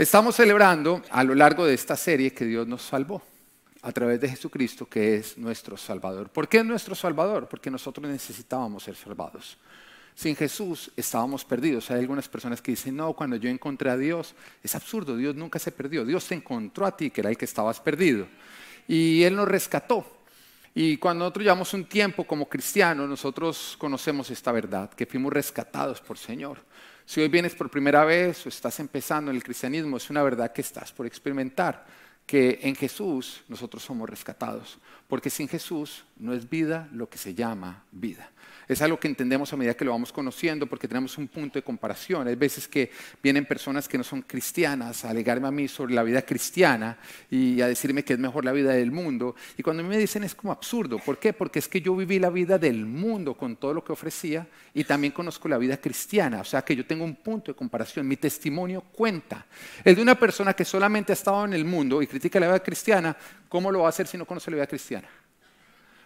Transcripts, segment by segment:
Estamos celebrando a lo largo de esta serie que Dios nos salvó a través de Jesucristo, que es nuestro Salvador. ¿Por qué es nuestro Salvador? Porque nosotros necesitábamos ser salvados. Sin Jesús estábamos perdidos. Hay algunas personas que dicen, no, cuando yo encontré a Dios, es absurdo, Dios nunca se perdió. Dios te encontró a ti, que era el que estabas perdido. Y Él nos rescató. Y cuando nosotros llevamos un tiempo como cristianos, nosotros conocemos esta verdad, que fuimos rescatados por Señor. Si hoy vienes por primera vez o estás empezando en el cristianismo, es una verdad que estás por experimentar, que en Jesús nosotros somos rescatados, porque sin Jesús no es vida lo que se llama vida. Es algo que entendemos a medida que lo vamos conociendo porque tenemos un punto de comparación. Hay veces que vienen personas que no son cristianas a alegarme a mí sobre la vida cristiana y a decirme que es mejor la vida del mundo. Y cuando me dicen es como absurdo. ¿Por qué? Porque es que yo viví la vida del mundo con todo lo que ofrecía y también conozco la vida cristiana. O sea que yo tengo un punto de comparación. Mi testimonio cuenta. El de una persona que solamente ha estado en el mundo y critica la vida cristiana, ¿cómo lo va a hacer si no conoce la vida cristiana?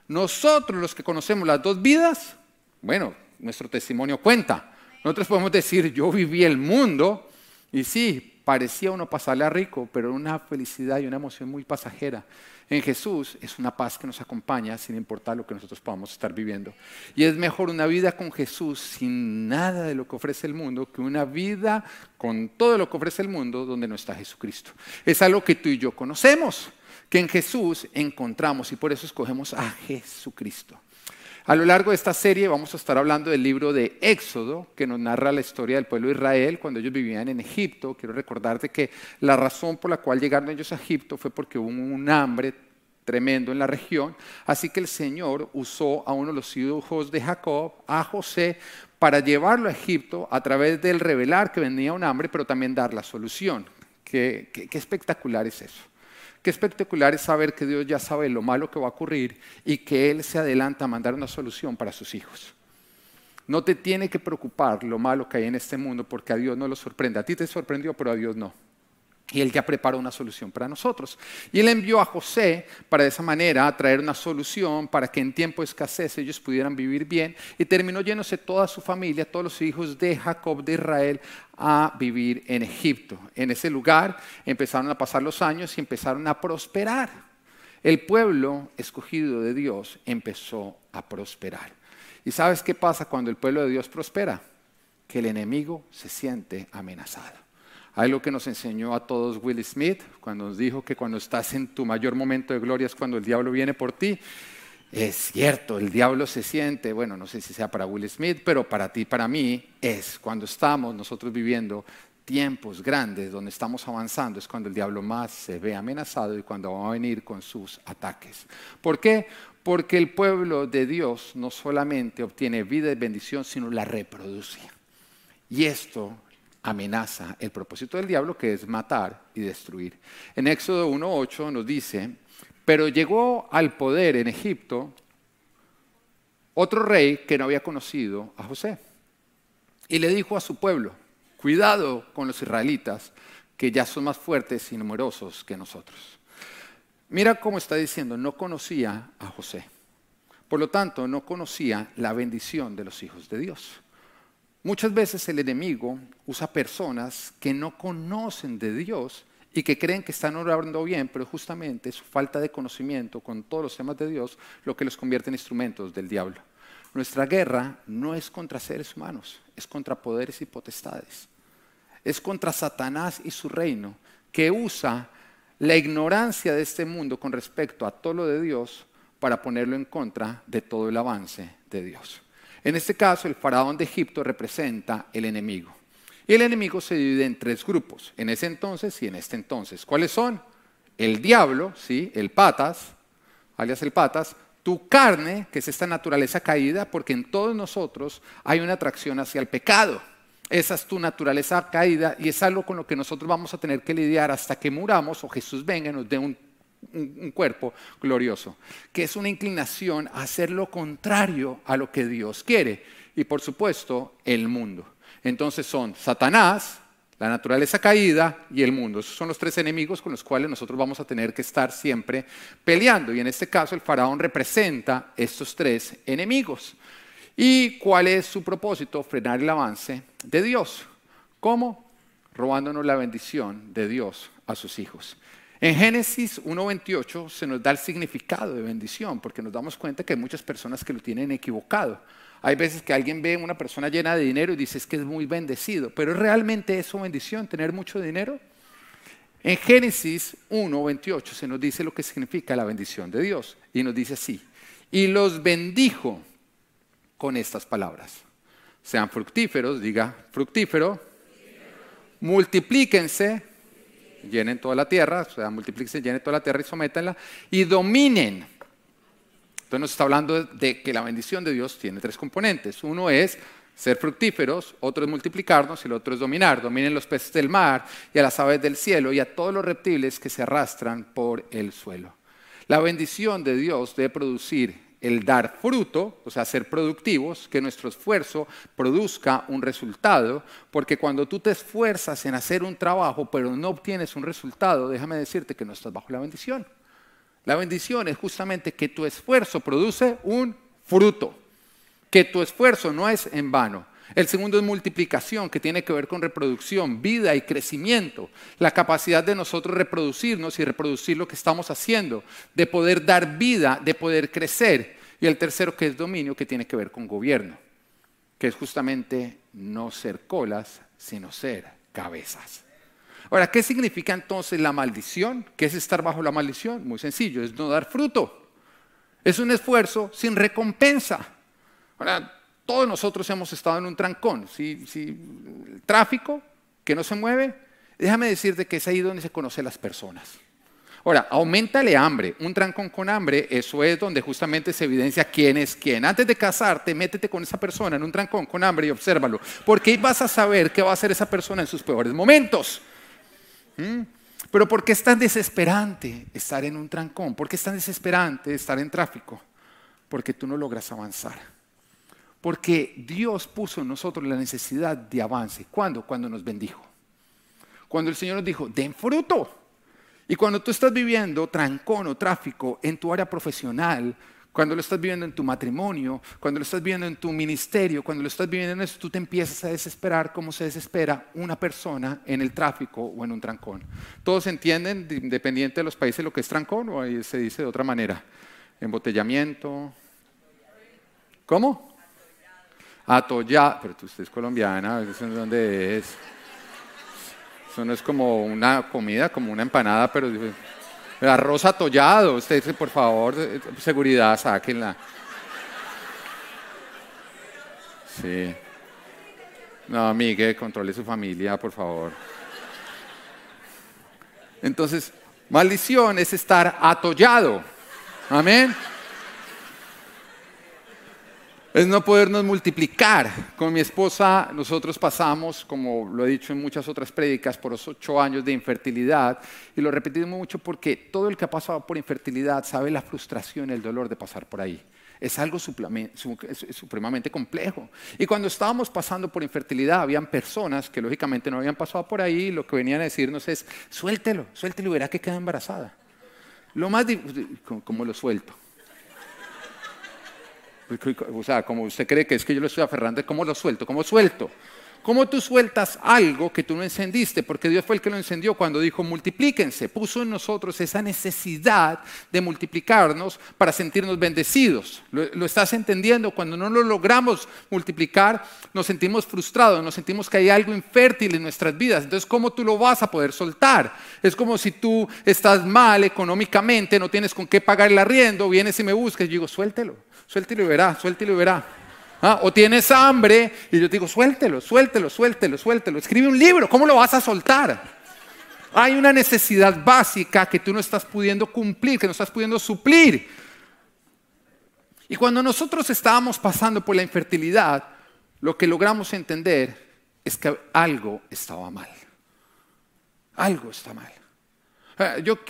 Nosotros los que conocemos las dos vidas, bueno, nuestro testimonio cuenta. Nosotros podemos decir, yo viví el mundo y sí, parecía uno pasarle a rico, pero una felicidad y una emoción muy pasajera. En Jesús es una paz que nos acompaña sin importar lo que nosotros podamos estar viviendo. Y es mejor una vida con Jesús sin nada de lo que ofrece el mundo que una vida con todo lo que ofrece el mundo donde no está Jesucristo. Es algo que tú y yo conocemos, que en Jesús encontramos y por eso escogemos a Jesucristo. A lo largo de esta serie vamos a estar hablando del libro de Éxodo, que nos narra la historia del pueblo de Israel cuando ellos vivían en Egipto. Quiero recordarte que la razón por la cual llegaron ellos a Egipto fue porque hubo un hambre tremendo en la región. Así que el Señor usó a uno de los hijos de Jacob, a José, para llevarlo a Egipto a través del revelar que venía un hambre, pero también dar la solución. qué espectacular es eso? Qué espectacular es saber que Dios ya sabe lo malo que va a ocurrir y que Él se adelanta a mandar una solución para sus hijos. No te tiene que preocupar lo malo que hay en este mundo porque a Dios no lo sorprende. A ti te sorprendió, pero a Dios no. Y él ya preparó una solución para nosotros. Y él envió a José para de esa manera traer una solución para que en tiempo de escasez ellos pudieran vivir bien. Y terminó yéndose toda su familia, todos los hijos de Jacob de Israel, a vivir en Egipto. En ese lugar empezaron a pasar los años y empezaron a prosperar. El pueblo escogido de Dios empezó a prosperar. ¿Y sabes qué pasa cuando el pueblo de Dios prospera? Que el enemigo se siente amenazado. Hay lo que nos enseñó a todos Will Smith cuando nos dijo que cuando estás en tu mayor momento de gloria es cuando el diablo viene por ti. Es cierto, el diablo se siente, bueno, no sé si sea para Will Smith, pero para ti, para mí, es cuando estamos nosotros viviendo tiempos grandes donde estamos avanzando, es cuando el diablo más se ve amenazado y cuando va a venir con sus ataques. ¿Por qué? Porque el pueblo de Dios no solamente obtiene vida y bendición, sino la reproduce. Y esto amenaza el propósito del diablo, que es matar y destruir. En Éxodo 1.8 nos dice, pero llegó al poder en Egipto otro rey que no había conocido a José. Y le dijo a su pueblo, cuidado con los israelitas, que ya son más fuertes y numerosos que nosotros. Mira cómo está diciendo, no conocía a José. Por lo tanto, no conocía la bendición de los hijos de Dios. Muchas veces el enemigo usa personas que no conocen de Dios y que creen que están orando bien, pero justamente su falta de conocimiento con todos los temas de Dios lo que los convierte en instrumentos del diablo. Nuestra guerra no es contra seres humanos, es contra poderes y potestades. Es contra Satanás y su reino, que usa la ignorancia de este mundo con respecto a todo lo de Dios para ponerlo en contra de todo el avance de Dios. En este caso, el faraón de Egipto representa el enemigo. Y el enemigo se divide en tres grupos, en ese entonces y en este entonces. ¿Cuáles son? El diablo, ¿sí? el patas, alias el patas, tu carne, que es esta naturaleza caída, porque en todos nosotros hay una atracción hacia el pecado. Esa es tu naturaleza caída y es algo con lo que nosotros vamos a tener que lidiar hasta que muramos o Jesús venga y nos dé un un, cuerpo glorioso, que es una inclinación a hacer lo contrario a lo que Dios quiere. Y por supuesto, el mundo. Entonces son Satanás, la naturaleza caída y el mundo. Esos son los tres enemigos con los cuales nosotros vamos a tener que estar siempre peleando. Y en este caso el faraón representa estos tres enemigos. ¿Y cuál es su propósito? Frenar el avance de Dios. ¿Cómo? robándonos la bendición de Dios a sus hijos. En Génesis 1.28 se nos da el significado de bendición, porque nos damos cuenta que hay muchas personas que lo tienen equivocado. Hay veces que alguien ve a una persona llena de dinero y dice que es muy bendecido, pero ¿es realmente eso bendición, tener mucho dinero? En Génesis 1.28 se nos dice lo que significa la bendición de Dios y nos dice así, y los bendijo con estas palabras. Sean fructíferos, diga fructífero, multiplíquense, llenen toda la tierra, o sea, multiplíquense, llenen toda la tierra y sométanla, y dominen. Entonces nos está hablando de que la bendición de Dios tiene tres componentes. Uno es ser fructíferos, otro es multiplicarnos y el otro es dominar. Dominen los peces del mar y a las aves del cielo y a todos los reptiles que se arrastran por el suelo. La bendición de Dios debe producir el dar fruto, o sea, ser productivos, que nuestro esfuerzo produzca un resultado, porque cuando tú te esfuerzas en hacer un trabajo pero no obtienes un resultado, déjame decirte que no estás bajo la bendición. La bendición es justamente que tu esfuerzo produce un fruto, que tu esfuerzo no es en vano. El segundo es multiplicación, que tiene que ver con reproducción, vida y crecimiento. La capacidad de nosotros reproducirnos y reproducir lo que estamos haciendo, de poder dar vida, de poder crecer. Y el tercero que es dominio, que tiene que ver con gobierno, que es justamente no ser colas, sino ser cabezas. Ahora, ¿qué significa entonces la maldición? ¿Qué es estar bajo la maldición? Muy sencillo, es no dar fruto. Es un esfuerzo sin recompensa. Ahora, todos nosotros hemos estado en un trancón. Si, el tráfico que no se mueve, déjame decirte que es ahí donde se conocen las personas. Ahora, aumentale hambre. Un trancón con hambre, eso es donde justamente se evidencia quién es quién. Antes de casarte, métete con esa persona en un trancón con hambre y obsérvalo. Porque ahí vas a saber qué va a hacer esa persona en sus peores momentos. ¿Mm? Pero ¿por qué es tan desesperante estar en un trancón? ¿Por qué es tan desesperante estar en tráfico? Porque tú no logras avanzar. Porque Dios puso en nosotros la necesidad de avance. ¿Cuándo? Cuando nos bendijo. Cuando el Señor nos dijo, den fruto. Y cuando tú estás viviendo trancón o tráfico en tu área profesional, cuando lo estás viviendo en tu matrimonio, cuando lo estás viviendo en tu ministerio, cuando lo estás viviendo en eso, tú te empiezas a desesperar como se desespera una persona en el tráfico o en un trancón. ¿Todos entienden, independiente de los países, lo que es trancón o ahí se dice de otra manera? Embotellamiento. ¿Cómo? Atollado, pero usted es colombiana, ¿eso dónde es? Eso no es como una comida, como una empanada, pero arroz atollado. Usted dice, por favor, seguridad, sáquenla. Sí. No, Miguel, controle su familia, por favor. Entonces, maldición es estar atollado. Amén es no podernos multiplicar. Con mi esposa nosotros pasamos, como lo he dicho en muchas otras prédicas, por los ocho años de infertilidad y lo repetimos mucho porque todo el que ha pasado por infertilidad sabe la frustración y el dolor de pasar por ahí. Es algo supremamente complejo. Y cuando estábamos pasando por infertilidad, habían personas que lógicamente no habían pasado por ahí, lo que venían a decirnos es, suéltelo, suéltelo y verá que queda embarazada. Lo más, como lo suelto? O sea, como usted cree que es que yo lo estoy aferrando, ¿cómo lo suelto? ¿Cómo suelto? ¿Cómo tú sueltas algo que tú no encendiste? Porque Dios fue el que lo encendió cuando dijo multiplíquense. Puso en nosotros esa necesidad de multiplicarnos para sentirnos bendecidos. ¿Lo, estás entendiendo? Cuando no lo logramos multiplicar, nos sentimos frustrados, nos sentimos que hay algo infértil en nuestras vidas. Entonces, ¿cómo tú lo vas a poder soltar? Es como si tú estás mal económicamente, no tienes con qué pagar el arriendo, vienes y me buscas y digo, suéltelo suéltelo y verá, suéltelo y verá. ¿Ah? O tienes hambre y yo te digo, suéltelo, suéltelo, suéltelo, suéltelo. Escribe un libro, ¿cómo lo vas a soltar? Hay una necesidad básica que tú no estás pudiendo cumplir, que no estás pudiendo suplir. Y cuando nosotros estábamos pasando por la infertilidad, lo que logramos entender es que algo estaba mal. Algo está mal. Ah, yo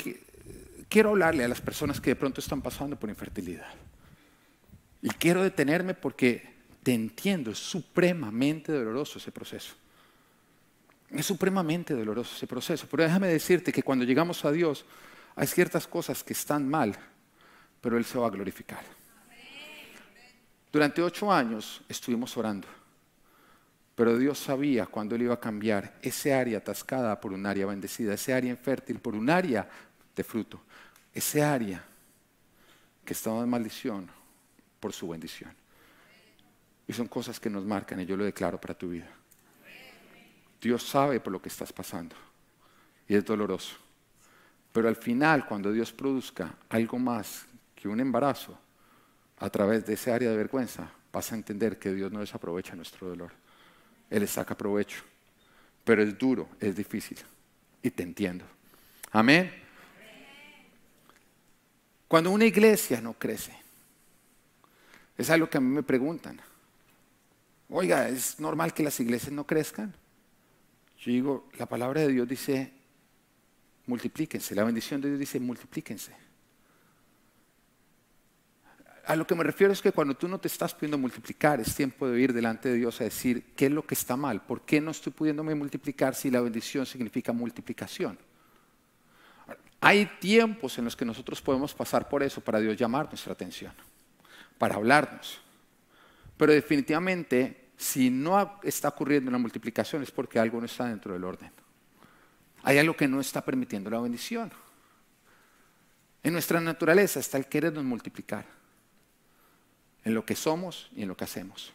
quiero hablarle a las personas que de pronto están pasando por infertilidad. Y quiero detenerme porque te entiendo, es supremamente doloroso ese proceso. Es supremamente doloroso ese proceso. Pero déjame decirte que cuando llegamos a Dios hay ciertas cosas que están mal, pero Él se va a glorificar. Durante ocho años estuvimos orando. Pero Dios sabía cuándo Él iba a cambiar ese área atascada por un área bendecida, ese área infértil por un área de fruto, ese área que estaba en maldición por su bendición. Y son cosas que nos marcan y yo lo declaro para tu vida. Dios sabe por lo que estás pasando y es doloroso. Pero al final, cuando Dios produzca algo más que un embarazo a través de ese área de vergüenza, vas a entender que Dios no desaprovecha nuestro dolor. Él saca provecho. Pero es duro, es difícil. Y te entiendo. Amén. Cuando una iglesia no crece, es algo que a mí me preguntan. Oiga, ¿es normal que las iglesias no crezcan? Yo digo, la palabra de Dios dice, multiplíquense. La bendición de Dios dice, multiplíquense. A lo que me refiero es que cuando tú no te estás pudiendo multiplicar, es tiempo de ir delante de Dios a decir, ¿qué es lo que está mal? ¿Por qué no estoy pudiéndome multiplicar si la bendición significa multiplicación? Hay tiempos en los que nosotros podemos pasar por eso para Dios llamar nuestra atención, para hablarnos. Pero definitivamente, si no está ocurriendo una multiplicación es porque algo no está dentro del orden. Hay algo que no está permitiendo la bendición. En nuestra naturaleza está el querernos multiplicar, en lo que somos y en lo que hacemos.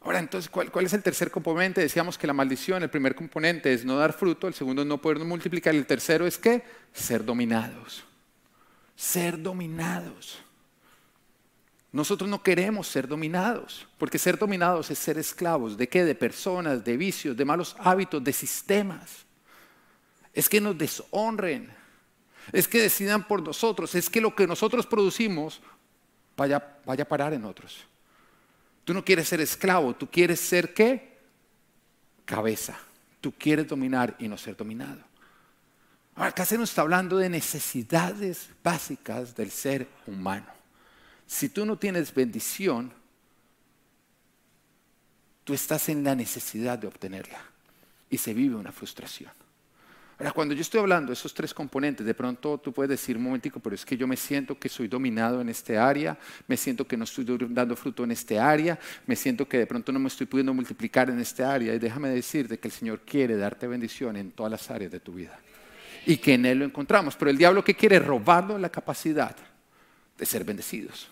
Ahora, entonces, ¿cuál, es el tercer componente? Decíamos que la maldición, el primer componente es no dar fruto, el segundo es no poder multiplicar, el tercero es qué? Ser dominados. Ser dominados. Nosotros no queremos ser dominados, porque ser dominados es ser esclavos. ¿De qué? De personas, de vicios, de malos hábitos, de sistemas. Es que nos deshonren, es que decidan por nosotros, es que lo que nosotros producimos vaya, vaya a parar en otros. Tú no quieres ser esclavo, tú quieres ser qué? Cabeza. Tú quieres dominar y no ser dominado. Ahora, acá se nos está hablando de necesidades básicas del ser humano. Si tú no tienes bendición, tú estás en la necesidad de obtenerla y se vive una frustración. Ahora, cuando yo estoy hablando de esos tres componentes, de pronto tú puedes decir un momentico, pero es que yo me siento que soy dominado en este área, me siento que no estoy dando fruto en este área, me siento que de pronto no me estoy pudiendo multiplicar en este área. Y déjame decirte que el Señor quiere darte bendición en todas las áreas de tu vida. Y que en Él lo encontramos. Pero el diablo que quiere robarnos la capacidad de ser bendecidos.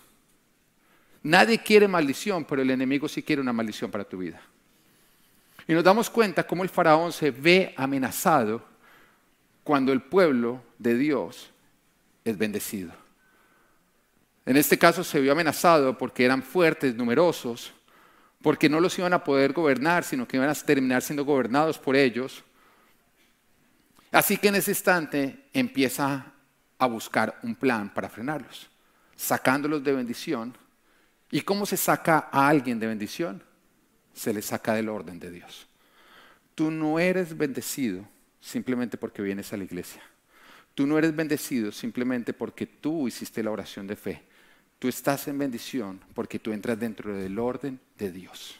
Nadie quiere maldición, pero el enemigo sí quiere una maldición para tu vida. Y nos damos cuenta cómo el faraón se ve amenazado cuando el pueblo de Dios es bendecido. En este caso se vio amenazado porque eran fuertes, numerosos, porque no los iban a poder gobernar, sino que iban a terminar siendo gobernados por ellos. Así que en ese instante empieza a buscar un plan para frenarlos, sacándolos de bendición ¿Y cómo se saca a alguien de bendición? Se le saca del orden de Dios. Tú no eres bendecido simplemente porque vienes a la iglesia. Tú no eres bendecido simplemente porque tú hiciste la oración de fe. Tú estás en bendición porque tú entras dentro del orden de Dios.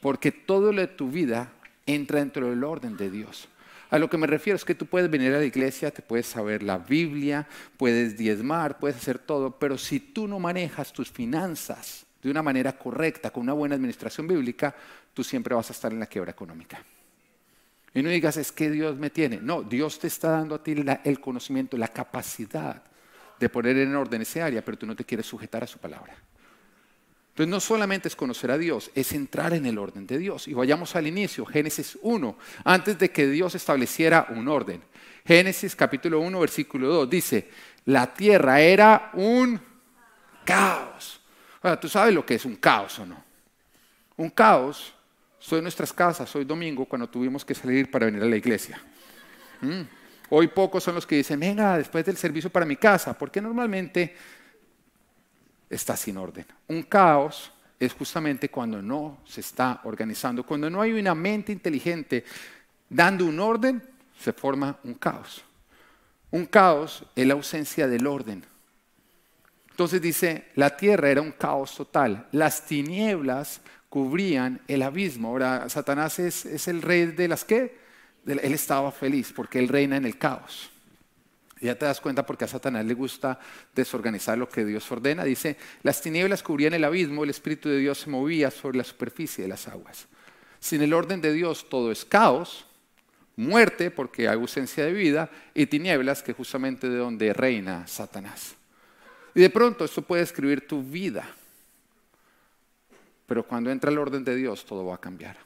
Porque todo lo de tu vida entra dentro del orden de Dios. A lo que me refiero es que tú puedes venir a la iglesia, te puedes saber la Biblia, puedes diezmar, puedes hacer todo, pero si tú no manejas tus finanzas de una manera correcta, con una buena administración bíblica, tú siempre vas a estar en la quiebra económica. Y no digas, es que Dios me tiene. No, Dios te está dando a ti el conocimiento, la capacidad de poner en orden ese área, pero tú no te quieres sujetar a su palabra. Entonces no solamente es conocer a Dios, es entrar en el orden de Dios. Y vayamos al inicio, Génesis 1, antes de que Dios estableciera un orden. Génesis capítulo 1, versículo 2 dice, la tierra era un caos. Ahora, ¿tú sabes lo que es un caos o no? Un caos, soy nuestras casas, hoy domingo, cuando tuvimos que salir para venir a la iglesia. Mm. Hoy pocos son los que dicen, venga, después del servicio para mi casa, porque normalmente está sin orden. Un caos es justamente cuando no se está organizando, cuando no hay una mente inteligente dando un orden, se forma un caos. Un caos es la ausencia del orden. Entonces dice, la tierra era un caos total, las tinieblas cubrían el abismo. Ahora, Satanás es, es el rey de las que, él estaba feliz porque él reina en el caos. Ya te das cuenta porque a Satanás le gusta desorganizar lo que Dios ordena. Dice, las tinieblas cubrían el abismo, el Espíritu de Dios se movía sobre la superficie de las aguas. Sin el orden de Dios todo es caos, muerte porque hay ausencia de vida y tinieblas que justamente de donde reina Satanás. Y de pronto esto puede escribir tu vida, pero cuando entra el orden de Dios todo va a cambiar.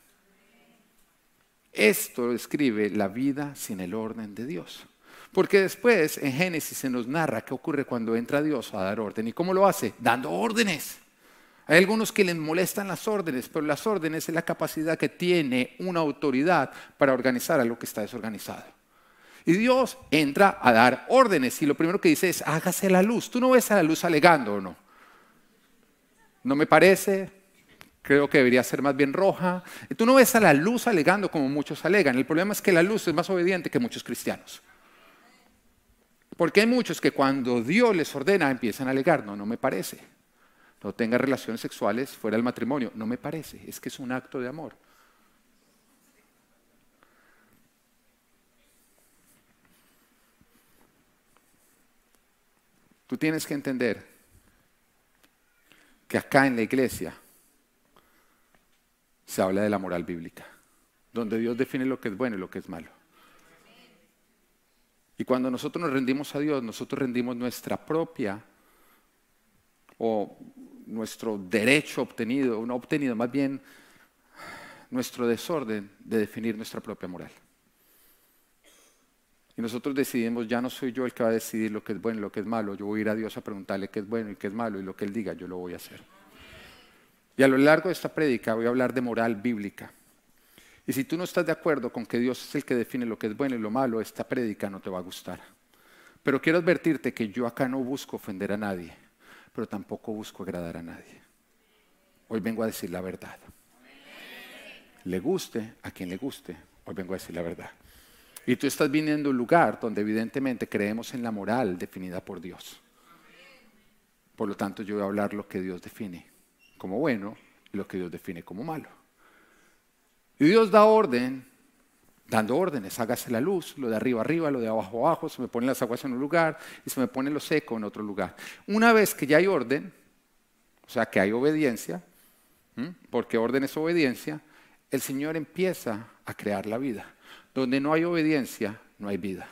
Esto describe la vida sin el orden de Dios. Porque después en Génesis se nos narra qué ocurre cuando entra Dios a dar orden. ¿Y cómo lo hace? Dando órdenes. Hay algunos que les molestan las órdenes, pero las órdenes es la capacidad que tiene una autoridad para organizar a lo que está desorganizado. Y Dios entra a dar órdenes y lo primero que dice es, hágase la luz. Tú no ves a la luz alegando o no. No me parece, creo que debería ser más bien roja. Tú no ves a la luz alegando como muchos alegan. El problema es que la luz es más obediente que muchos cristianos. Porque hay muchos que cuando Dios les ordena empiezan a alegar, no, no me parece no tenga relaciones sexuales fuera del matrimonio. No me parece, es que es un acto de amor. Tú tienes que entender que acá en la iglesia se habla de la moral bíblica, donde Dios define lo que es bueno y lo que es malo. Y cuando nosotros nos rendimos a Dios, nosotros rendimos nuestra propia o nuestro derecho obtenido, no obtenido, más bien nuestro desorden de definir nuestra propia moral. Y nosotros decidimos, ya no soy yo el que va a decidir lo que es bueno y lo que es malo, yo voy a ir a Dios a preguntarle qué es bueno y qué es malo y lo que Él diga, yo lo voy a hacer. Y a lo largo de esta prédica voy a hablar de moral bíblica. Y si tú no estás de acuerdo con que Dios es el que define lo que es bueno y lo malo, esta prédica no te va a gustar. Pero quiero advertirte que yo acá no busco ofender a nadie pero tampoco busco agradar a nadie. Hoy vengo a decir la verdad. Le guste a quien le guste, hoy vengo a decir la verdad. Y tú estás viniendo a un lugar donde evidentemente creemos en la moral definida por Dios. Por lo tanto, yo voy a hablar lo que Dios define como bueno y lo que Dios define como malo. Y Dios da orden dando órdenes, hágase la luz, lo de arriba arriba, lo de abajo abajo, se me ponen las aguas en un lugar y se me pone lo seco en otro lugar. Una vez que ya hay orden, o sea que hay obediencia, porque orden es obediencia, el Señor empieza a crear la vida. Donde no hay obediencia, no hay vida.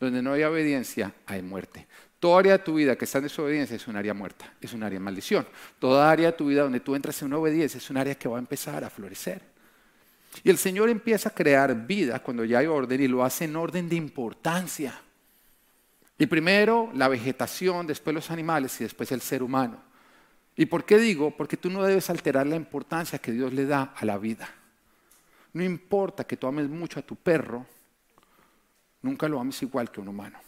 Donde no hay obediencia, hay muerte. Toda área de tu vida que está en desobediencia es un área muerta, es un área de maldición. Toda área de tu vida donde tú entras en una obediencia es un área que va a empezar a florecer. Y el Señor empieza a crear vida cuando ya hay orden y lo hace en orden de importancia. Y primero la vegetación, después los animales y después el ser humano. ¿Y por qué digo? Porque tú no debes alterar la importancia que Dios le da a la vida. No importa que tú ames mucho a tu perro, nunca lo ames igual que un humano.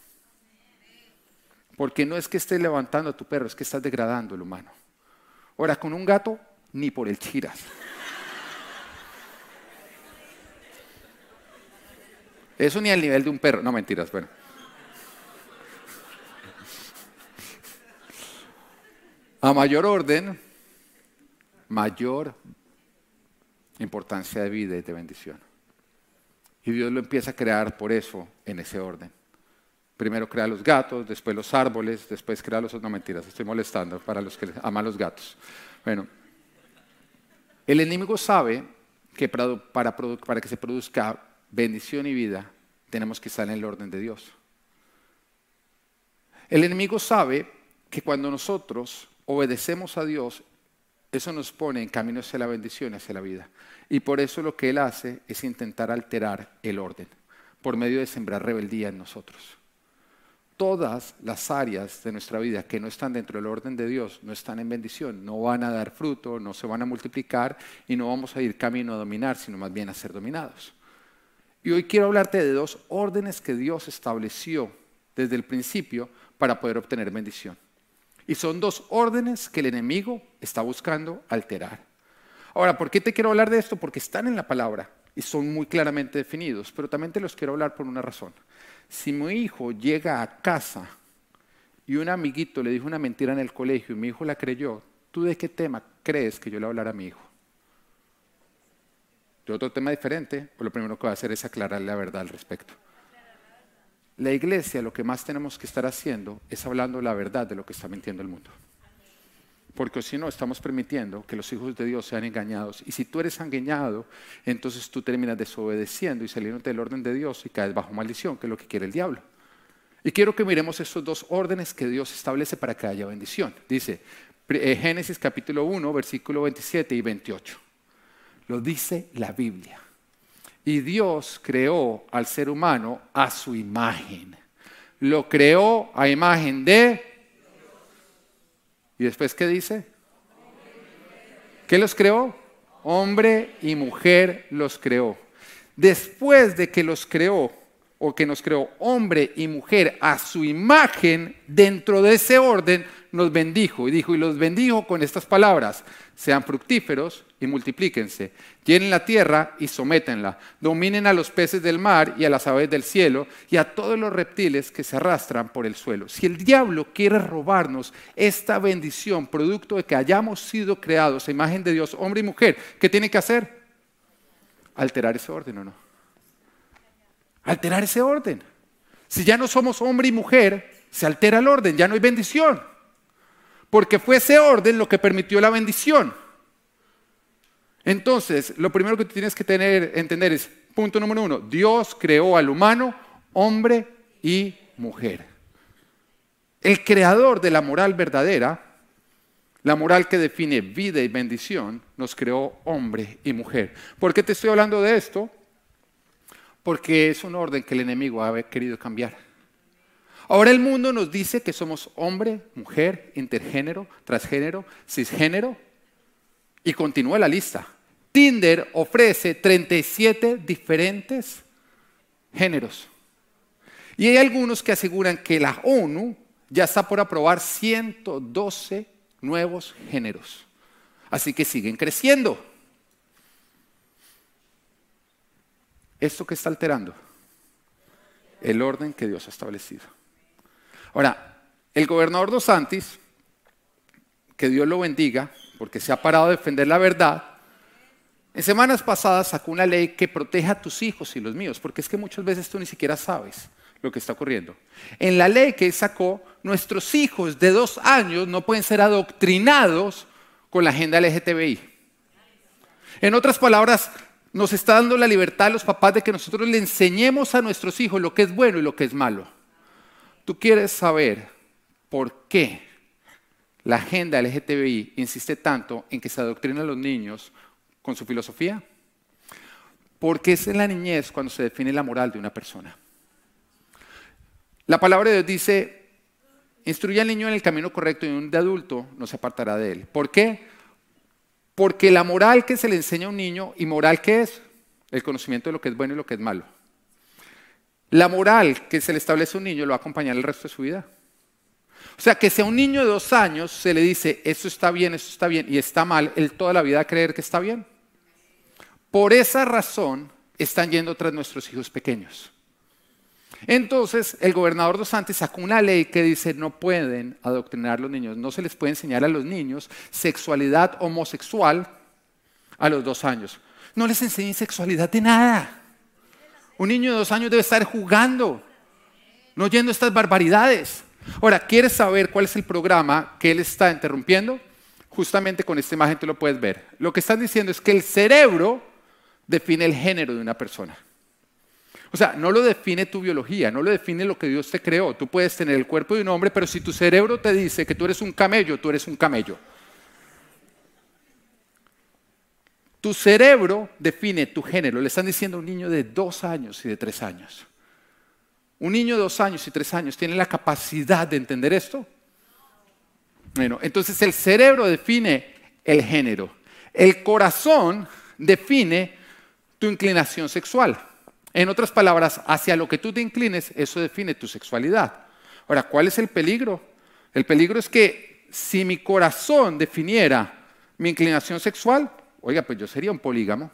Porque no es que estés levantando a tu perro, es que estás degradando al humano. Ahora, con un gato, ni por el chiras. Eso ni al nivel de un perro. No, mentiras, bueno. A mayor orden, mayor importancia de vida y de bendición. Y Dios lo empieza a crear por eso, en ese orden. Primero crea los gatos, después los árboles, después crea los... No, mentiras, estoy molestando para los que aman los gatos. Bueno, el enemigo sabe que para, para, para que se produzca bendición y vida, tenemos que estar en el orden de Dios. El enemigo sabe que cuando nosotros obedecemos a Dios, eso nos pone en camino hacia la bendición, hacia la vida. Y por eso lo que Él hace es intentar alterar el orden, por medio de sembrar rebeldía en nosotros. Todas las áreas de nuestra vida que no están dentro del orden de Dios no están en bendición, no van a dar fruto, no se van a multiplicar y no vamos a ir camino a dominar, sino más bien a ser dominados. Y hoy quiero hablarte de dos órdenes que Dios estableció desde el principio para poder obtener bendición. Y son dos órdenes que el enemigo está buscando alterar. Ahora, ¿por qué te quiero hablar de esto? Porque están en la palabra y son muy claramente definidos, pero también te los quiero hablar por una razón. Si mi hijo llega a casa y un amiguito le dijo una mentira en el colegio y mi hijo la creyó, ¿tú de qué tema crees que yo le hablar a mi hijo? Otro tema diferente, pues lo primero que va a hacer es aclarar la verdad al respecto. La iglesia lo que más tenemos que estar haciendo es hablando la verdad de lo que está mintiendo el mundo. porque si no estamos permitiendo que los hijos de Dios sean engañados. Y si tú eres engañado, entonces tú terminas desobedeciendo y saliendo del orden de Dios y caes bajo maldición, que es lo que quiere el diablo. Y quiero que miremos estos dos órdenes que Dios establece para que haya bendición. Dice eh, Génesis capítulo 1, versículo 27 y 28. Lo dice la Biblia. Y Dios creó al ser humano a su imagen. Lo creó a imagen de... ¿Y después qué dice? ¿Qué los creó? Hombre y mujer los creó. Después de que los creó, o que nos creó hombre y mujer a su imagen, dentro de ese orden nos bendijo. Y dijo, y los bendijo con estas palabras, sean fructíferos y multiplíquense, llenen la tierra y sométenla, dominen a los peces del mar y a las aves del cielo y a todos los reptiles que se arrastran por el suelo. Si el diablo quiere robarnos esta bendición, producto de que hayamos sido creados a imagen de Dios, hombre y mujer, ¿qué tiene que hacer? Alterar ese orden o no alterar ese orden. Si ya no somos hombre y mujer, se altera el orden, ya no hay bendición. Porque fue ese orden lo que permitió la bendición. Entonces, lo primero que tienes que tener, entender es, punto número uno, Dios creó al humano hombre y mujer. El creador de la moral verdadera, la moral que define vida y bendición, nos creó hombre y mujer. ¿Por qué te estoy hablando de esto? porque es un orden que el enemigo ha querido cambiar. Ahora el mundo nos dice que somos hombre, mujer, intergénero, transgénero, cisgénero, y continúa la lista. Tinder ofrece 37 diferentes géneros. Y hay algunos que aseguran que la ONU ya está por aprobar 112 nuevos géneros. Así que siguen creciendo. ¿Esto qué está alterando? El orden que Dios ha establecido. Ahora, el gobernador Dos Santis, que Dios lo bendiga, porque se ha parado a defender la verdad, en semanas pasadas sacó una ley que protege a tus hijos y los míos, porque es que muchas veces tú ni siquiera sabes lo que está ocurriendo. En la ley que sacó, nuestros hijos de dos años no pueden ser adoctrinados con la agenda LGTBI. En otras palabras, nos está dando la libertad a los papás de que nosotros le enseñemos a nuestros hijos lo que es bueno y lo que es malo. Tú quieres saber por qué la agenda LGTBI insiste tanto en que se adoctrinen a los niños con su filosofía. Porque es en la niñez cuando se define la moral de una persona. La palabra de Dios dice, instruye al niño en el camino correcto y un adulto no se apartará de él. ¿Por qué? Porque la moral que se le enseña a un niño, ¿y moral qué es? El conocimiento de lo que es bueno y lo que es malo. La moral que se le establece a un niño lo va a acompañar el resto de su vida. O sea, que si a un niño de dos años se le dice, eso está bien, eso está bien, y está mal, él toda la vida va a creer que está bien. Por esa razón están yendo tras nuestros hijos pequeños. Entonces, el gobernador dos Santos sacó una ley que dice no pueden adoctrinar a los niños, no se les puede enseñar a los niños sexualidad homosexual a los dos años. No les enseñen sexualidad de nada. Un niño de dos años debe estar jugando, no oyendo estas barbaridades. Ahora, ¿quieres saber cuál es el programa que él está interrumpiendo? Justamente con esta imagen tú lo puedes ver. Lo que están diciendo es que el cerebro define el género de una persona. O sea, no lo define tu biología, no lo define lo que Dios te creó. Tú puedes tener el cuerpo de un hombre, pero si tu cerebro te dice que tú eres un camello, tú eres un camello. Tu cerebro define tu género. Le están diciendo a un niño de dos años y de tres años. Un niño de dos años y tres años tiene la capacidad de entender esto. Bueno, entonces el cerebro define el género. El corazón define tu inclinación sexual. En otras palabras, hacia lo que tú te inclines, eso define tu sexualidad. Ahora, ¿cuál es el peligro? El peligro es que si mi corazón definiera mi inclinación sexual, oiga, pues yo sería un polígamo.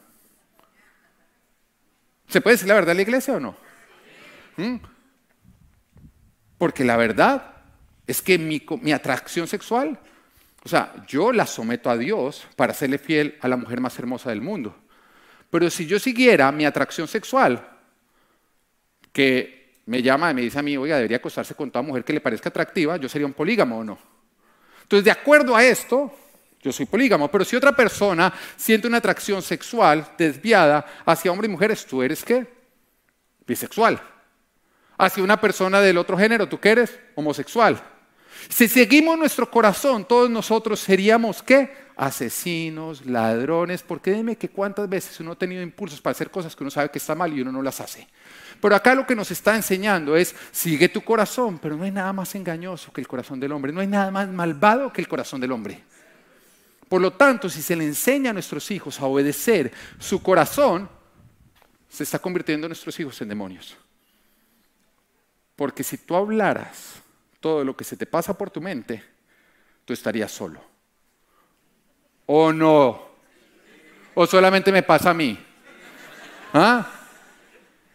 ¿Se puede decir la verdad en la iglesia o no? ¿Mm? Porque la verdad es que mi, mi, atracción sexual, o sea, yo la someto a Dios para serle fiel a la mujer más hermosa del mundo. Pero si yo siguiera mi atracción sexual, que me llama y me dice a mí, oiga, debería acostarse con toda mujer que le parezca atractiva, yo sería un polígamo o no. Entonces, de acuerdo a esto, yo soy polígamo, pero si otra persona siente una atracción sexual desviada hacia hombres y mujeres, ¿tú eres qué? Bisexual. Hacia una persona del otro género, ¿tú qué eres? Homosexual. Si seguimos nuestro corazón, todos nosotros seríamos qué? Asesinos, ladrones, porque dime que cuántas veces uno ha tenido impulsos para hacer cosas que uno sabe que está mal y uno no las hace. Pero acá lo que nos está enseñando es, sigue tu corazón, pero no hay nada más engañoso que el corazón del hombre, no hay nada más malvado que el corazón del hombre. Por lo tanto, si se le enseña a nuestros hijos a obedecer su corazón, se está convirtiendo nuestros hijos en demonios. Porque si tú hablaras todo lo que se te pasa por tu mente, tú estarías solo. ¿O no? ¿O solamente me pasa a mí? ¿Ah?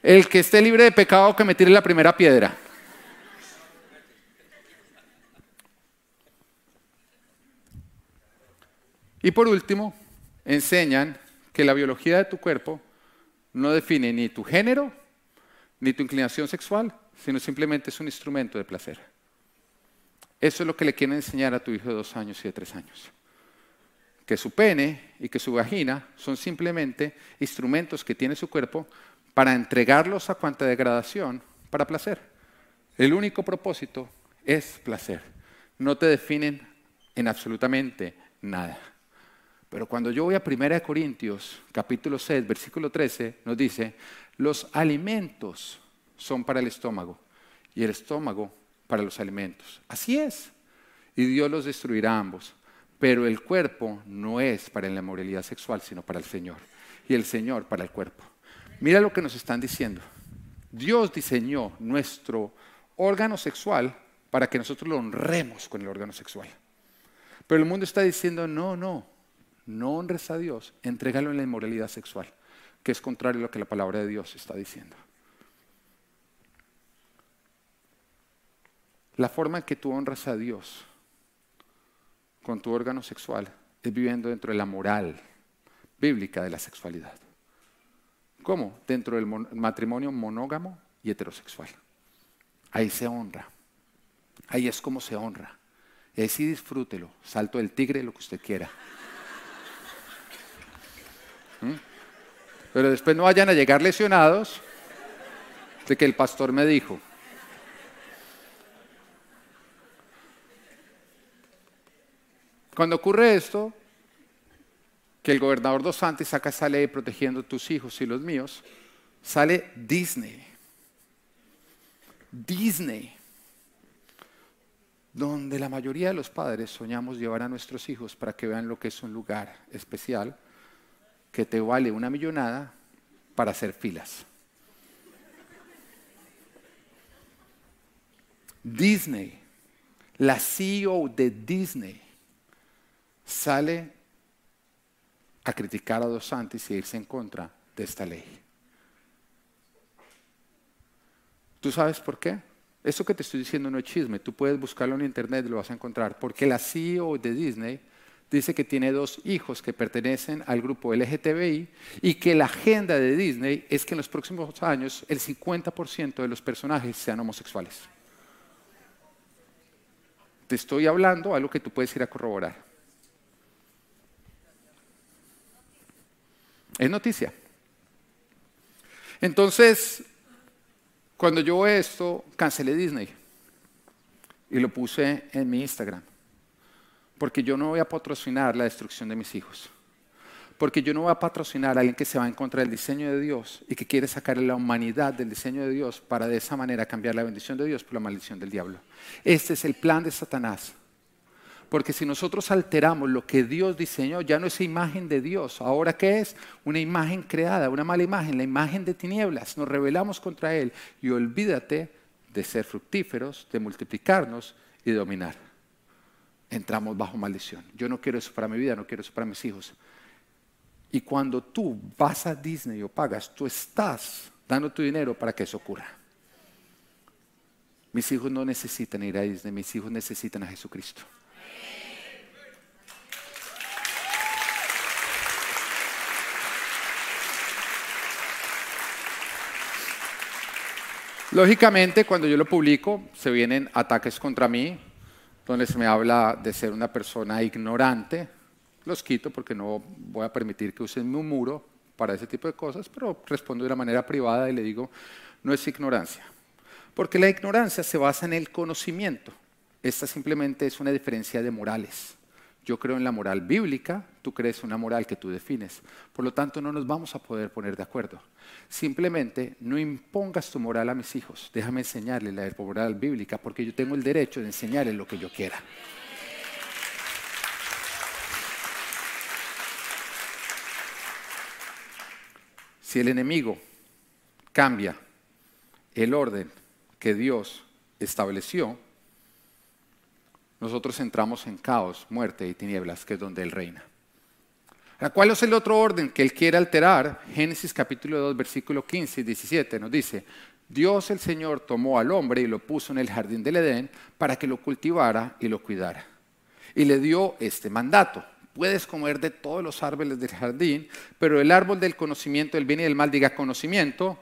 El que esté libre de pecado que me tire la primera piedra. Y por último, enseñan que la biología de tu cuerpo no define ni tu género, ni tu inclinación sexual, sino simplemente es un instrumento de placer. Eso es lo que le quieren enseñar a tu hijo de dos años y de tres años. Que su pene y que su vagina son simplemente instrumentos que tiene su cuerpo para entregarlos a cuanta degradación para placer. El único propósito es placer. No te definen en absolutamente nada. Pero cuando yo voy a 1 Corintios, capítulo 6, versículo 13, nos dice, los alimentos son para el estómago y el estómago para los alimentos. Así es. Y Dios los destruirá ambos. Pero el cuerpo no es para la moralidad sexual, sino para el Señor. Y el Señor para el cuerpo. Mira lo que nos están diciendo. Dios diseñó nuestro órgano sexual para que nosotros lo honremos con el órgano sexual. Pero el mundo está diciendo, no, no, no honres a Dios, entrégalo en la inmoralidad sexual, que es contrario a lo que la palabra de Dios está diciendo. La forma en que tú honras a Dios con tu órgano sexual es viviendo dentro de la moral bíblica de la sexualidad. ¿Cómo? Dentro del matrimonio monógamo y heterosexual. Ahí se honra. Ahí es como se honra. Y ahí sí disfrútelo. Salto del tigre, lo que usted quiera. ¿Mm? Pero después no vayan a llegar lesionados de que el pastor me dijo. Cuando ocurre esto, que el gobernador Dos Santos saca esa ley protegiendo tus hijos y los míos, sale Disney. Disney. Donde la mayoría de los padres soñamos llevar a nuestros hijos para que vean lo que es un lugar especial que te vale una millonada para hacer filas. Disney, la CEO de Disney, sale a criticar a Dos Santos y irse en contra de esta ley. ¿Tú sabes por qué? Eso que te estoy diciendo no es chisme, tú puedes buscarlo en internet y lo vas a encontrar, porque la CEO de Disney dice que tiene dos hijos que pertenecen al grupo LGTBI y que la agenda de Disney es que en los próximos años el 50% de los personajes sean homosexuales. Te estoy hablando algo que tú puedes ir a corroborar. Es noticia. Entonces, cuando yo esto, cancelé Disney y lo puse en mi Instagram. Porque yo no voy a patrocinar la destrucción de mis hijos. Porque yo no voy a patrocinar a alguien que se va en contra del diseño de Dios y que quiere sacar la humanidad del diseño de Dios para de esa manera cambiar la bendición de Dios por la maldición del diablo. Este es el plan de Satanás. Porque si nosotros alteramos lo que Dios diseñó, ya no es imagen de Dios. Ahora qué es? Una imagen creada, una mala imagen, la imagen de tinieblas. Nos rebelamos contra Él y olvídate de ser fructíferos, de multiplicarnos y de dominar. Entramos bajo maldición. Yo no quiero eso para mi vida, no quiero eso para mis hijos. Y cuando tú vas a Disney o pagas, tú estás dando tu dinero para que eso ocurra. Mis hijos no necesitan ir a Disney, mis hijos necesitan a Jesucristo. Lógicamente, cuando yo lo publico, se vienen ataques contra mí, donde se me habla de ser una persona ignorante. Los quito porque no voy a permitir que usen un muro para ese tipo de cosas, pero respondo de una manera privada y le digo, no es ignorancia. Porque la ignorancia se basa en el conocimiento. Esta simplemente es una diferencia de morales. Yo creo en la moral bíblica, tú crees una moral que tú defines. Por lo tanto, no nos vamos a poder poner de acuerdo. Simplemente no impongas tu moral a mis hijos. Déjame enseñarles la moral bíblica porque yo tengo el derecho de enseñarles lo que yo quiera. Si el enemigo cambia el orden que Dios estableció, nosotros entramos en caos, muerte y tinieblas, que es donde Él reina. ¿Cuál es el otro orden que Él quiere alterar? Génesis capítulo 2, versículo 15 y 17 nos dice, Dios el Señor tomó al hombre y lo puso en el jardín del Edén para que lo cultivara y lo cuidara. Y le dio este mandato. Puedes comer de todos los árboles del jardín, pero el árbol del conocimiento del bien y del mal, diga conocimiento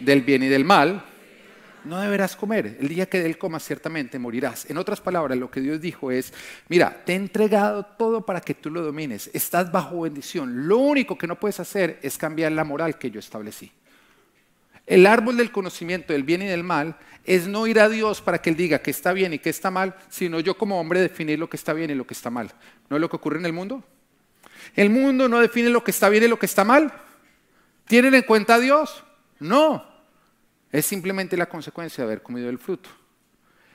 del bien y del mal, no deberás comer. El día que él comas, ciertamente morirás. En otras palabras, lo que Dios dijo es, mira, te he entregado todo para que tú lo domines. Estás bajo bendición. Lo único que no puedes hacer es cambiar la moral que yo establecí. El árbol del conocimiento del bien y del mal es no ir a Dios para que Él diga que está bien y que está mal, sino yo como hombre definir lo que está bien y lo que está mal. ¿No es lo que ocurre en el mundo? El mundo no define lo que está bien y lo que está mal. ¿Tienen en cuenta a Dios? No. Es simplemente la consecuencia de haber comido el fruto.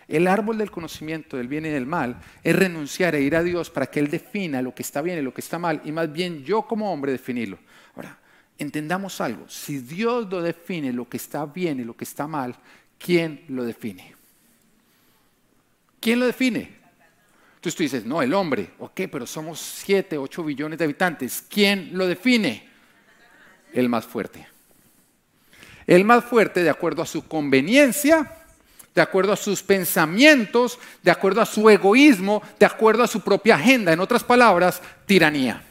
El árbol del conocimiento del bien y del mal es renunciar e ir a Dios para que Él defina lo que está bien y lo que está mal, y más bien yo como hombre definirlo. Ahora, entendamos algo, si Dios lo define lo que está bien y lo que está mal, ¿quién lo define? ¿Quién lo define? Entonces tú dices, no, el hombre, ok, pero somos 7, 8 billones de habitantes, ¿quién lo define? El más fuerte. El más fuerte de acuerdo a su conveniencia, de acuerdo a sus pensamientos, de acuerdo a su egoísmo, de acuerdo a su propia agenda. En otras palabras, tiranía.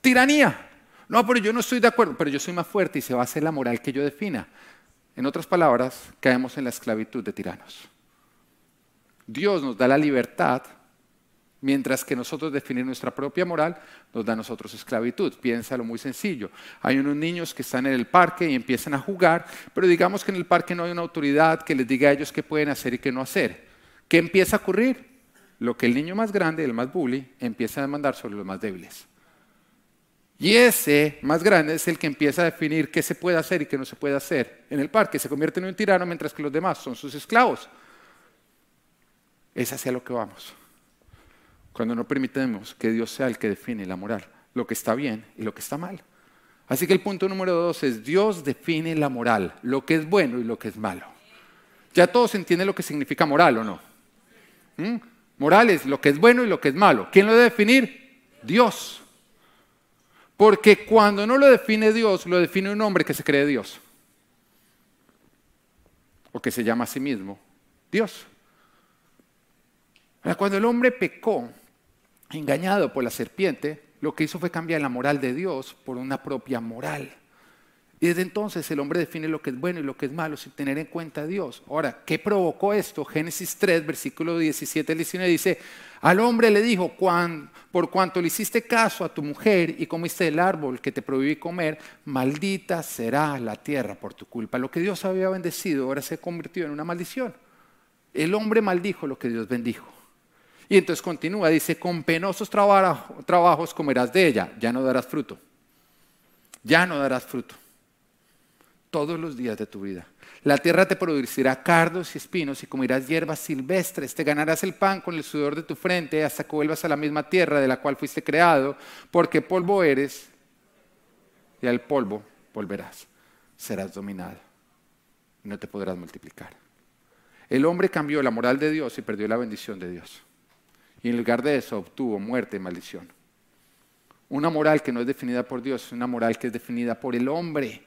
Tiranía. No, pero yo no estoy de acuerdo, pero yo soy más fuerte y se va a hacer la moral que yo defina. En otras palabras, caemos en la esclavitud de tiranos. Dios nos da la libertad Mientras que nosotros definir nuestra propia moral nos da a nosotros esclavitud. Piénsalo muy sencillo. Hay unos niños que están en el parque y empiezan a jugar, pero digamos que en el parque no hay una autoridad que les diga a ellos qué pueden hacer y qué no hacer. ¿Qué empieza a ocurrir? Lo que el niño más grande, el más bully, empieza a demandar sobre los más débiles. Y ese más grande es el que empieza a definir qué se puede hacer y qué no se puede hacer en el parque. Se convierte en un tirano mientras que los demás son sus esclavos. Es hacia lo que vamos cuando no permitemos que Dios sea el que define la moral, lo que está bien y lo que está mal. Así que el punto número dos es, Dios define la moral, lo que es bueno y lo que es malo. Ya todos entienden lo que significa moral o no. ¿Mm? Moral es lo que es bueno y lo que es malo. ¿Quién lo debe definir? Dios. Porque cuando no lo define Dios, lo define un hombre que se cree Dios. O que se llama a sí mismo Dios. Cuando el hombre pecó, engañado por la serpiente, lo que hizo fue cambiar la moral de Dios por una propia moral. Y desde entonces el hombre define lo que es bueno y lo que es malo sin tener en cuenta a Dios. Ahora, ¿qué provocó esto? Génesis 3, versículo 17 al 19 dice, al hombre le dijo, por cuanto le hiciste caso a tu mujer y comiste el árbol que te prohibí comer, maldita será la tierra por tu culpa. Lo que Dios había bendecido ahora se convirtió en una maldición. El hombre maldijo lo que Dios bendijo. Y entonces continúa, dice, con penosos trabajos comerás de ella, ya no darás fruto. Ya no darás fruto. Todos los días de tu vida. La tierra te producirá cardos y espinos y comerás hierbas silvestres. Te ganarás el pan con el sudor de tu frente hasta que vuelvas a la misma tierra de la cual fuiste creado, porque polvo eres y al polvo volverás. Serás dominado. No te podrás multiplicar. El hombre cambió la moral de Dios y perdió la bendición de Dios. Y en lugar de eso obtuvo muerte y maldición. Una moral que no es definida por Dios, es una moral que es definida por el hombre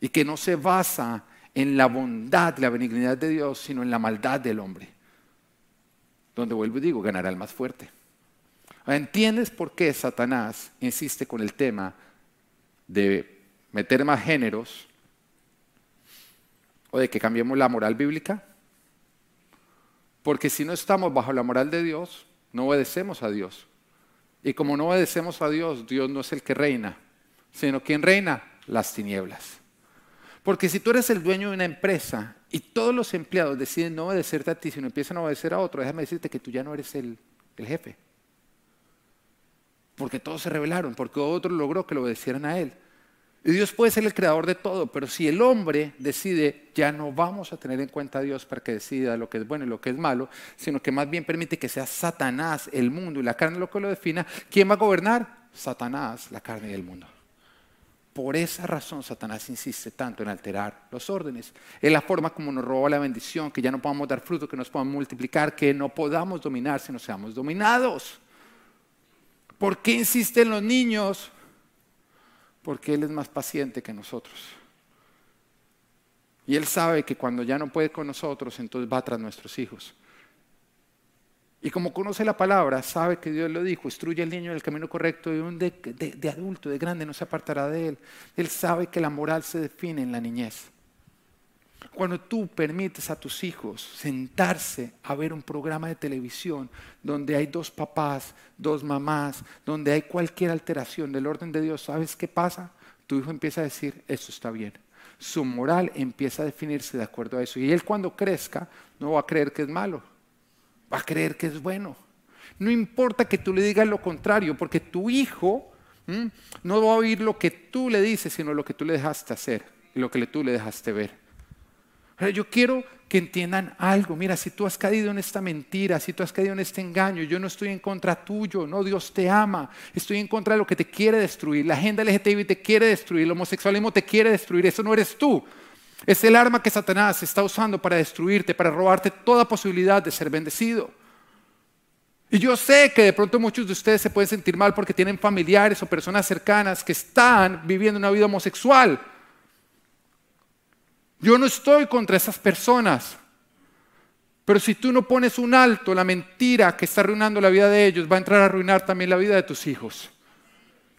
y que no se basa en la bondad, la benignidad de Dios, sino en la maldad del hombre. Donde vuelvo y digo, ganará el más fuerte. ¿Entiendes por qué Satanás insiste con el tema de meter más géneros o de que cambiemos la moral bíblica? Porque si no estamos bajo la moral de Dios, no obedecemos a Dios. Y como no obedecemos a Dios, Dios no es el que reina, sino quien reina las tinieblas. Porque si tú eres el dueño de una empresa y todos los empleados deciden no obedecerte a ti, sino empiezan a obedecer a otro, déjame decirte que tú ya no eres el, el jefe. Porque todos se rebelaron, porque otro logró que lo obedecieran a él. Dios puede ser el creador de todo, pero si el hombre decide, ya no vamos a tener en cuenta a Dios para que decida lo que es bueno y lo que es malo, sino que más bien permite que sea Satanás, el mundo y la carne lo que lo defina, ¿quién va a gobernar? Satanás, la carne y el mundo. Por esa razón Satanás insiste tanto en alterar los órdenes. Es la forma como nos roba la bendición, que ya no podamos dar fruto, que nos podamos multiplicar, que no podamos dominar si no seamos dominados. ¿Por qué insisten los niños? Porque Él es más paciente que nosotros. Y Él sabe que cuando ya no puede con nosotros, entonces va tras nuestros hijos. Y como conoce la palabra, sabe que Dios lo dijo, instruye al niño en el camino correcto y un de, de, adulto, de grande, no se apartará de él. Él sabe que la moral se define en la niñez. Cuando tú permites a tus hijos sentarse a ver un programa de televisión donde hay dos papás, dos mamás, donde hay cualquier alteración del orden de Dios, ¿sabes qué pasa? Tu hijo empieza a decir, esto está bien. Su moral empieza a definirse de acuerdo a eso. Y él cuando crezca no va a creer que es malo, va a creer que es bueno. No importa que tú le digas lo contrario, porque tu hijo no va a oír lo que tú le dices, sino lo que tú le dejaste hacer y lo que tú le dejaste ver. Yo quiero que entiendan algo. Mira, si tú has caído en esta mentira, si tú has caído en este engaño, yo no estoy en contra tuyo, no, Dios te ama. Estoy en contra de lo que te quiere destruir. La agenda LGTBI te quiere destruir, el homosexualismo te quiere destruir. Eso no eres tú. Es el arma que Satanás está usando para destruirte, para robarte toda posibilidad de ser bendecido. Y yo sé que de pronto muchos de ustedes se pueden sentir mal porque tienen familiares o personas cercanas que están viviendo una vida homosexual. Yo no estoy contra esas personas. Pero si tú no pones un alto, la mentira que está arruinando la vida de ellos va a entrar a arruinar también la vida de tus hijos.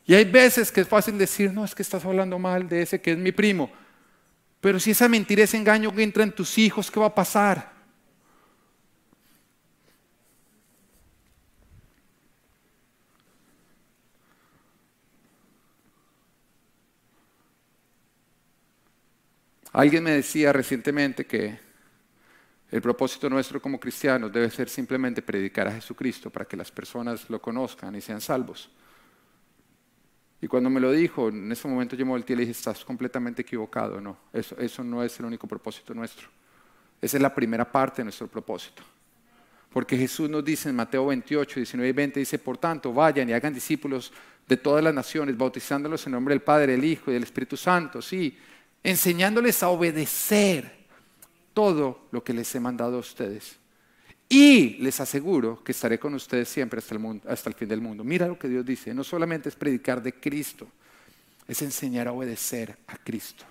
Y hay veces que es fácil decir, no, es que estás hablando mal de ese que es mi primo. Pero si esa mentira, ese engaño entra en tus hijos, ¿qué va a pasar? Alguien me decía recientemente que el propósito nuestro como cristianos debe ser simplemente predicar a Jesucristo para que las personas lo conozcan y sean salvos. Y cuando me lo dijo, en ese momento yo me volteé y le dije, estás completamente equivocado. No, eso, eso no es el único propósito nuestro. Esa es la primera parte de nuestro propósito. Porque Jesús nos dice en Mateo 28, 19 y 20, dice, por tanto, vayan y hagan discípulos de todas las naciones, bautizándolos en nombre del Padre, del Hijo y del Espíritu Santo. Sí, enseñándoles a obedecer todo lo que les he mandado a ustedes. Y les aseguro que estaré con ustedes siempre hasta el, hasta el fin del mundo. Mira lo que Dios dice, no solamente es predicar de Cristo, es enseñar a obedecer a Cristo.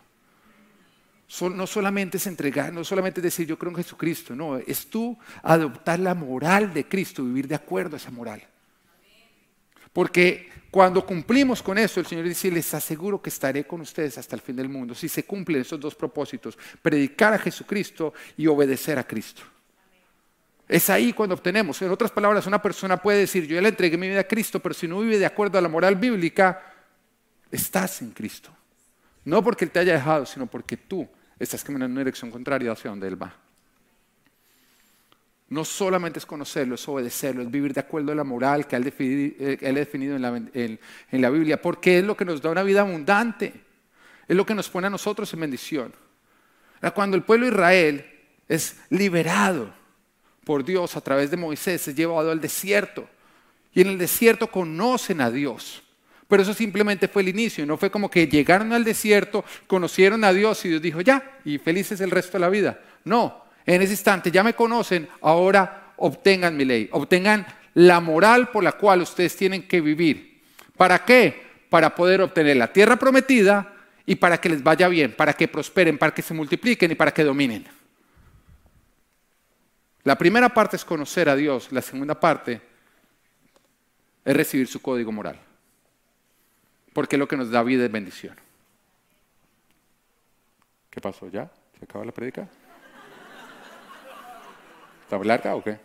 no solamente es entregar, no solamente es decir yo creo en Jesucristo, no, es tú adoptar la moral de Cristo, vivir de acuerdo a esa moral. Porque cuando cumplimos con eso, el Señor dice, les aseguro que estaré con ustedes hasta el fin del mundo. Si se cumplen esos dos propósitos, predicar a Jesucristo y obedecer a Cristo. Es ahí cuando obtenemos. En otras palabras, una persona puede decir, yo le entregué mi vida a Cristo, pero si no vive de acuerdo a la moral bíblica, estás en Cristo. No porque Él te haya dejado, sino porque tú estás caminando en una dirección contraria hacia donde Él va. No solamente es conocerlo, es obedecerlo, es vivir de acuerdo a la moral que Él, eh, ha definido en la, Biblia, porque es lo que nos da una vida abundante, es lo que nos pone a nosotros en bendición. Cuando el pueblo de Israel es liberado por Dios a través de Moisés, es llevado al desierto, y en el desierto conocen a Dios. Pero eso simplemente fue el inicio, no fue como que llegaron al desierto, conocieron a Dios y Dios dijo, ya, y felices el resto de la vida. No, en ese instante, ya me conocen, ahora obtengan mi ley, obtengan la moral por la cual ustedes tienen que vivir. ¿Para qué? Para poder obtener la tierra prometida y para que les vaya bien, para que prosperen, para que se multipliquen y para que dominen. La primera parte es conocer a Dios, la segunda parte es recibir su código moral, porque es lo que nos da vida y bendición. ¿Qué pasó ya? ¿Se acaba la predica? ¿Está o qué?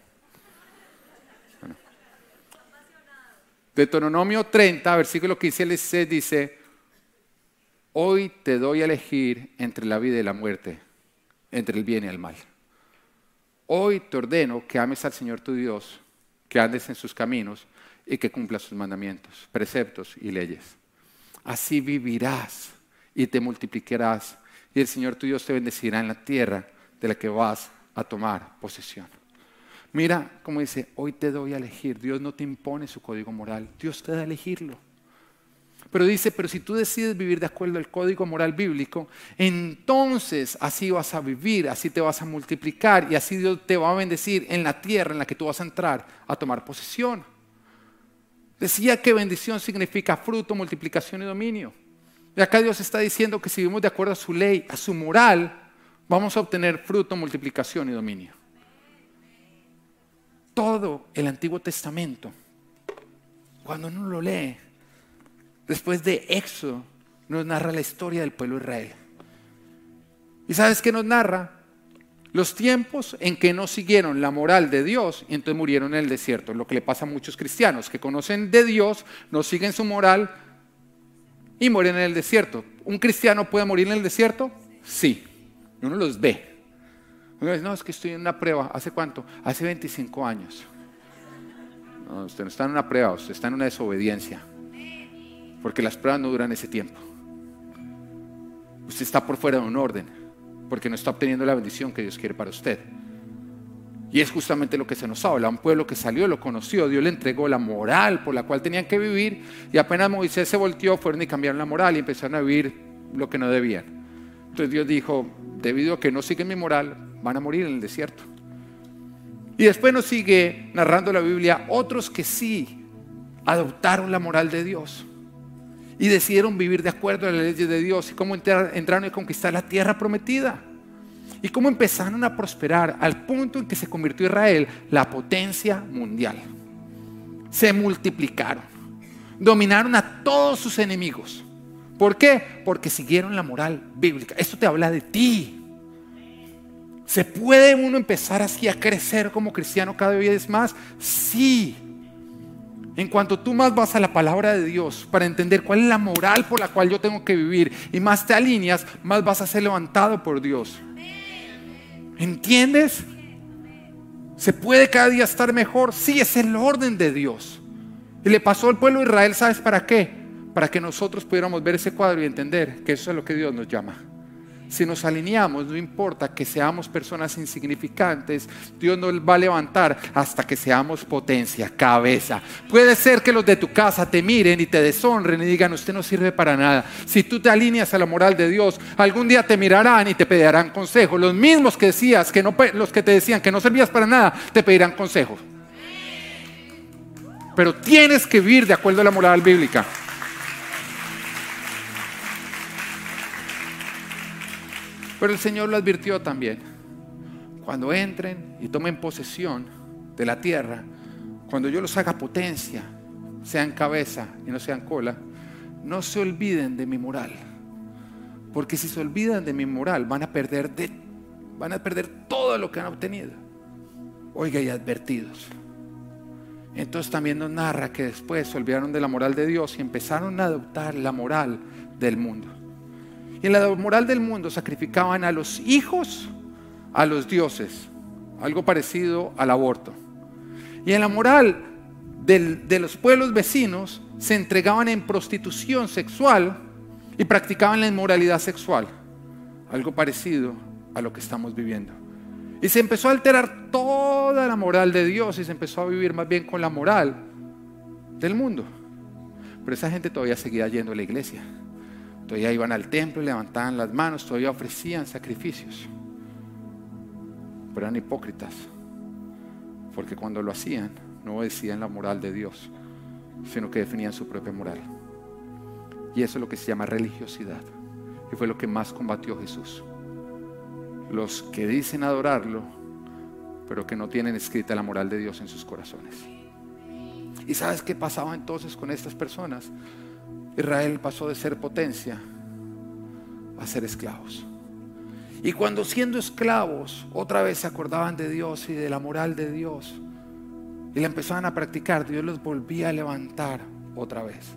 Deuteronomio 30, versículo 15 al 16 dice, hoy te doy a elegir entre la vida y la muerte, entre el bien y el mal. Hoy te ordeno que ames al Señor tu Dios, que andes en sus caminos y que cumplas sus mandamientos, preceptos y leyes. Así vivirás y te multiplicarás y el Señor tu Dios te bendecirá en la tierra de la que vas a tomar posesión. Mira como dice, hoy te doy a elegir. Dios no te impone su código moral, Dios te da a elegirlo. Pero dice, pero si tú decides vivir de acuerdo al código moral bíblico, entonces así vas a vivir, así te vas a multiplicar y así Dios te va a bendecir en la tierra en la que tú vas a entrar a tomar posesión. Decía que bendición significa fruto, multiplicación y dominio. Y acá Dios está diciendo que si vivimos de acuerdo a su ley, a su moral, vamos a obtener fruto, multiplicación y dominio. Todo el Antiguo Testamento, cuando uno lo lee, después de Éxodo, nos narra la historia del pueblo Israel. ¿Y sabes qué nos narra? Los tiempos en que no siguieron la moral de Dios y entonces murieron en el desierto. Lo que le pasa a muchos cristianos que conocen de Dios, no siguen su moral y mueren en el desierto. ¿Un cristiano puede morir en el desierto? Sí. Uno los ve. Uno dice, no, es que estoy en una prueba. ¿Hace cuánto? Hace 25 años. No, usted no está en una prueba, usted está en una desobediencia. Porque las pruebas no duran ese tiempo. Usted está por fuera de un orden, porque no está obteniendo la bendición que Dios quiere para usted. Y es justamente lo que se nos habla. Un pueblo que salió, lo conoció, Dios le entregó la moral por la cual tenían que vivir. Y apenas Moisés se volteó, fueron y cambiaron la moral y empezaron a vivir lo que no debían. Entonces Dios dijo, debido a que no siguen mi moral, van a morir en el desierto. Y después nos sigue narrando la Biblia otros que sí adoptaron la moral de Dios y decidieron vivir de acuerdo a las leyes de Dios y cómo entraron a conquistar la tierra prometida. Y cómo empezaron a prosperar al punto en que se convirtió Israel la potencia mundial. Se multiplicaron, dominaron a todos sus enemigos. ¿Por qué? Porque siguieron la moral bíblica. Esto te habla de ti. ¿Se puede uno empezar así a crecer como cristiano cada vez más? Sí. En cuanto tú más vas a la palabra de Dios para entender cuál es la moral por la cual yo tengo que vivir y más te alineas, más vas a ser levantado por Dios. ¿Entiendes? ¿Se puede cada día estar mejor? Sí, es el orden de Dios. Y le pasó al pueblo de Israel, ¿sabes para qué? Para que nosotros pudiéramos ver ese cuadro y entender que eso es lo que Dios nos llama. Si nos alineamos, no importa que seamos personas insignificantes, Dios nos va a levantar hasta que seamos potencia, cabeza. Puede ser que los de tu casa te miren y te deshonren y digan, usted no sirve para nada. Si tú te alineas a la moral de Dios, algún día te mirarán y te pedirán consejo. Los mismos que decías que no, los que te decían que no servías para nada, te pedirán consejo. Pero tienes que vivir de acuerdo a la moral bíblica. Pero el Señor lo advirtió también. Cuando entren y tomen posesión de la tierra, cuando yo los haga potencia, sean cabeza y no sean cola, no se olviden de mi moral. Porque si se olvidan de mi moral, van a perder, de, van a perder todo lo que han obtenido. Oiga, y advertidos. Entonces también nos narra que después se olvidaron de la moral de Dios y empezaron a adoptar la moral del mundo. Y en la moral del mundo sacrificaban a los hijos a los dioses, algo parecido al aborto. Y en la moral de los pueblos vecinos se entregaban en prostitución sexual y practicaban la inmoralidad sexual, algo parecido a lo que estamos viviendo. Y se empezó a alterar toda la moral de Dios y se empezó a vivir más bien con la moral del mundo. Pero esa gente todavía seguía yendo a la iglesia. Todavía iban al templo, levantaban las manos, todavía ofrecían sacrificios. Pero eran hipócritas, porque cuando lo hacían no decían la moral de Dios, sino que definían su propia moral. Y eso es lo que se llama religiosidad. Y fue lo que más combatió Jesús. Los que dicen adorarlo, pero que no tienen escrita la moral de Dios en sus corazones. ¿Y sabes qué pasaba entonces con estas personas? Israel pasó de ser potencia a ser esclavos. Y cuando siendo esclavos, otra vez se acordaban de Dios y de la moral de Dios, y la empezaban a practicar, Dios los volvía a levantar otra vez.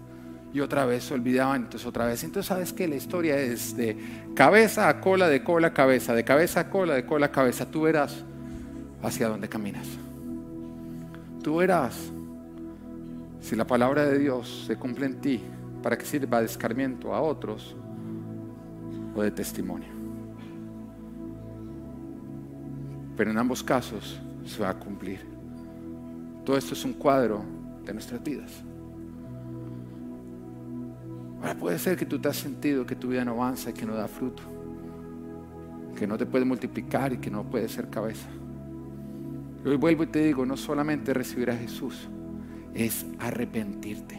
Y otra vez se olvidaban, entonces otra vez. Entonces, ¿sabes que La historia es de cabeza a cola, de cola a cabeza, de cabeza a cola, de cola a cabeza. Tú verás hacia dónde caminas. Tú verás si la palabra de Dios se cumple en ti para que sirva de escarmiento a otros o de testimonio. Pero en ambos casos se va a cumplir. Todo esto es un cuadro de nuestras vidas. Ahora puede ser que tú te has sentido que tu vida no avanza y que no da fruto, que no te puede multiplicar y que no puede ser cabeza. Hoy vuelvo y te digo, no solamente recibir a Jesús, es arrepentirte,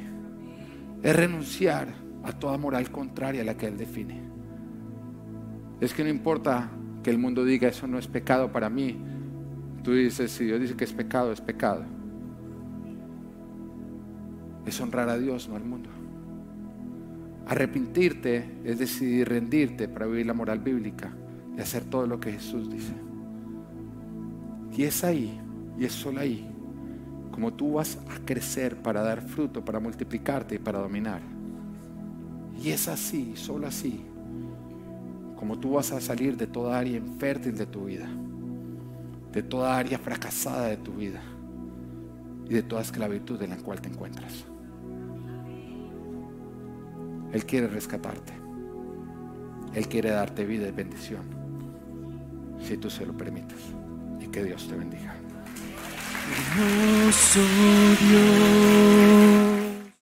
es renunciar a toda moral contraria a la que Él define. Es que no importa que el mundo diga eso no es pecado para mí. Tú dices, si Dios dice que es pecado, es pecado. Es honrar a Dios, no al mundo. Arrepentirte es decidir rendirte para vivir la moral bíblica y hacer todo lo que Jesús dice. Y es ahí, y es solo ahí, como tú vas a crecer para dar fruto, para multiplicarte y para dominar. Y es así, solo así, como tú vas a salir de toda área infértil de tu vida, de toda área fracasada de tu vida y de toda esclavitud en la cual te encuentras. Él quiere rescatarte. Él quiere darte vida y bendición, si tú se lo permites. Que Dios te bendiga. Dios.